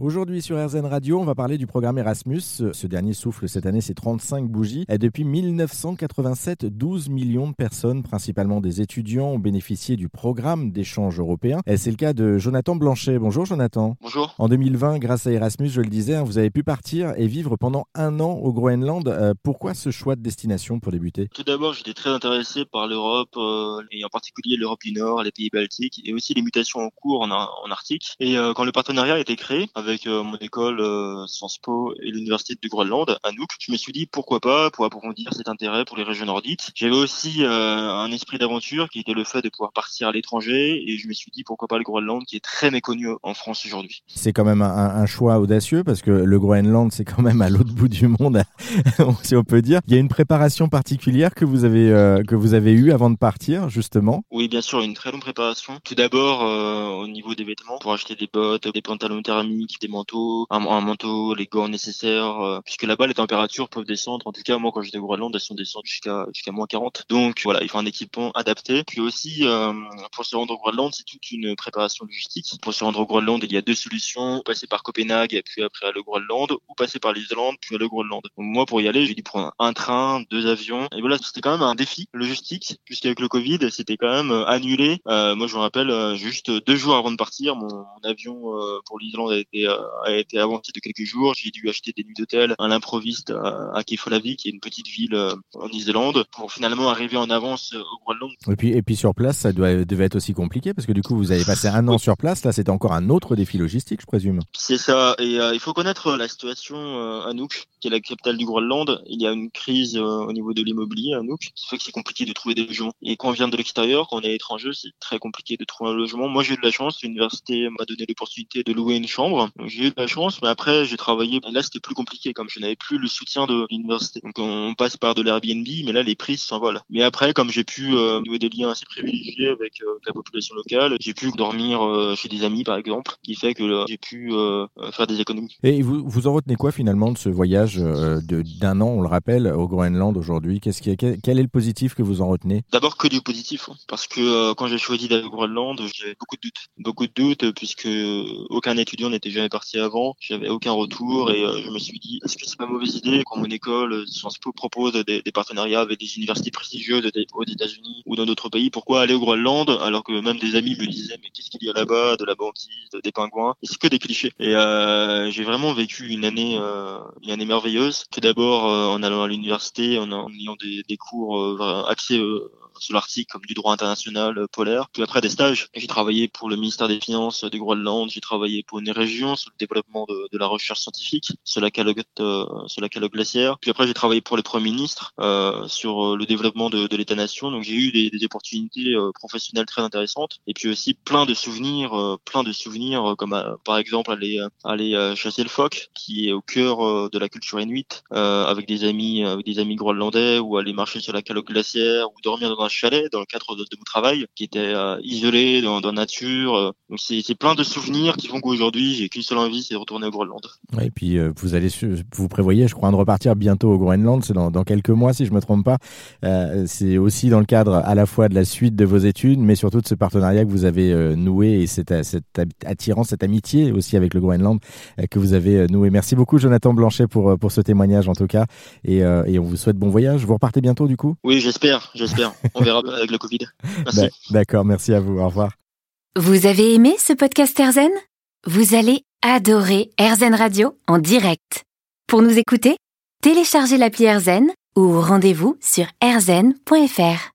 Aujourd'hui sur RZN Radio, on va parler du programme Erasmus. Ce dernier souffle cette année ses 35 bougies. Et depuis 1987, 12 millions de personnes, principalement des étudiants, ont bénéficié du programme d'échange européen. Et c'est le cas de Jonathan Blanchet. Bonjour Jonathan. Bonjour. En 2020, grâce à Erasmus, je le disais, hein, vous avez pu partir et vivre pendant un an au Groenland. Euh, pourquoi ce choix de destination pour débuter? Tout d'abord, j'étais très intéressé par l'Europe, euh, et en particulier l'Europe du Nord, les pays baltiques, et aussi les mutations en cours en, en Arctique. Et euh, quand le partenariat a été créé, avec euh, mon école euh, Sciences Po et l'université du Groenland à Nuuk. Je me suis dit pourquoi pas pour approfondir cet intérêt pour les régions nordiques. J'avais aussi euh, un esprit d'aventure qui était le fait de pouvoir partir à l'étranger et je me suis dit pourquoi pas le Groenland qui est très méconnu en France aujourd'hui. C'est quand même un, un, choix audacieux parce que le Groenland c'est quand même à l'autre bout du monde si on peut dire. Il y a une préparation particulière que vous avez euh, que vous avez eu avant de partir justement? Oui bien sûr une très longue préparation. Tout d'abord au niveau des vêtements pour acheter des bottes, des pantalons thermiques, des manteaux un, manteau, les gants nécessaires, euh, puisque là-bas les températures peuvent descendre. En tout cas, moi quand j'étais au Groenland, elles sont descendues jusqu'à jusqu'à moins 40. Donc voilà, il faut un équipement adapté. Puis aussi, euh, pour se rendre au Groenland, c'est toute une préparation logistique. Pour se rendre au Groenland, il y a deux solutions passer par Copenhague et puis après le Groenland, ou passer par l'Islande puis le Groenland. Moi, pour y aller, j'ai dû prendre un train, deux avions. Et voilà, c'était quand même un défi logistique, puisqu'avec le Covid, c'était quand même euh, annulé. moi, je me rappelle, juste deux jours avant de partir, mon avion pour l'Islande a été a été avancé de quelques jours. J'ai dû acheter des nuits d'hôtel à l'improviste à, Keflavik, qui est une petite ville euh, en Islande, pour finalement arriver en avance euh, au Groenland. Et puis, et puis sur place, ça doit, devait être aussi compliqué parce que du coup, vous avez passé un an sur place. Là, c'était encore un autre défi logistique, je présume. C'est ça. Et euh, il faut connaître la situation à Nuuk, qui est la capitale du Groenland. Il y a une crise au niveau de l'immobilier à Nuuk, qui fait que c'est compliqué de trouver des logements. Et quand on vient de l'extérieur, quand on est étranger, c'est très compliqué de trouver un logement. Moi, j'ai eu de la chance. L'université m'a donné l'opportunité de louer une chambre. J'ai eu de la chance, mais après, j'ai travaillé. Là, c'était plus compliqué, comme je n'avais plus le soutien de l'université. Donc, on passe par de l'Airbnb, mais là, les prix s'envolent. Mais après, comme j'ai pu euh, nouer des liens assez privilégiés avec euh, la population locale, j'ai pu dormir euh, chez des amis, par exemple, qui fait que j'ai pu faire des économies. Et vous, vous en retenez quoi finalement de ce voyage d'un an, on le rappelle, au Groenland aujourd'hui? Qu'est-ce qui, quel est le positif que vous en retenez? D'abord que du positif, hein, parce que quand j'ai choisi d'aller au Groenland, j'avais beaucoup de doutes, beaucoup de doutes, puisque aucun étudiant n'était jamais parti avant j'avais aucun retour et euh, je me suis dit est-ce que c'est pas mauvaise idée quand mon école euh, Sciences Po propose des, partenariats avec des universités prestigieuses des, aux États-Unis ou dans d'autres pays pourquoi aller au Groenland alors que même des amis me disaient mais qu'est-ce qu'il y a là-bas de la banquise des pingouins et c'est que des clichés. Et euh, j'ai vraiment vécu une année une année merveilleuse. Tout d'abord en allant à l'université en, en ayant des, des cours axés sur l'Arctique comme du droit international euh, polaire. Puis après des stages, j'ai travaillé pour le ministère des Finances du Groenland, j'ai travaillé pour une région sur le développement de, de la recherche scientifique sur la calotte, euh, sur la calotte glaciaire. Puis après j'ai travaillé pour le Premier ministre euh, sur le développement de, de l'État-nation. Donc j'ai eu des, des opportunités professionnelles très intéressantes et puis aussi plein de souvenirs, plein de souvenirs comme par exemple aller aller chasser le phoque qui est au cœur de la culture inuite avec des amis avec des amis groenlandais ou aller marcher sur la calotte glaciaire ou dormir dans un chalet dans le cadre de, de mon travail qui était euh, isolé dans, dans la nature. Euh. Donc c'est plein de souvenirs qui font qu'aujourd'hui j'ai qu'une seule envie, c'est de retourner au Groenland. Ouais, et puis euh, vous allez, vous prévoyez, je crois, de repartir bientôt au Groenland, c'est dans, dans, quelques mois si je me trompe pas. Euh, c'est aussi dans le cadre à la fois de la suite de vos études, mais surtout de ce partenariat que vous avez noué et cette, cette attirance, cette amitié aussi avec le Groenland que vous avez noué. Merci beaucoup Jonathan Blanchet pour pour ce témoignage en tout cas, et, et on vous souhaite bon voyage. Vous repartez bientôt du coup? Oui, j'espère, j'espère. On verra avec le Covid. Merci. D'accord, merci à vous. Au revoir. Vous avez aimé ce podcast Erzen Vous allez adorer Erzen Radio en direct. Pour nous écouter, téléchargez l'appli Erzen ou rendez-vous sur erzen.fr.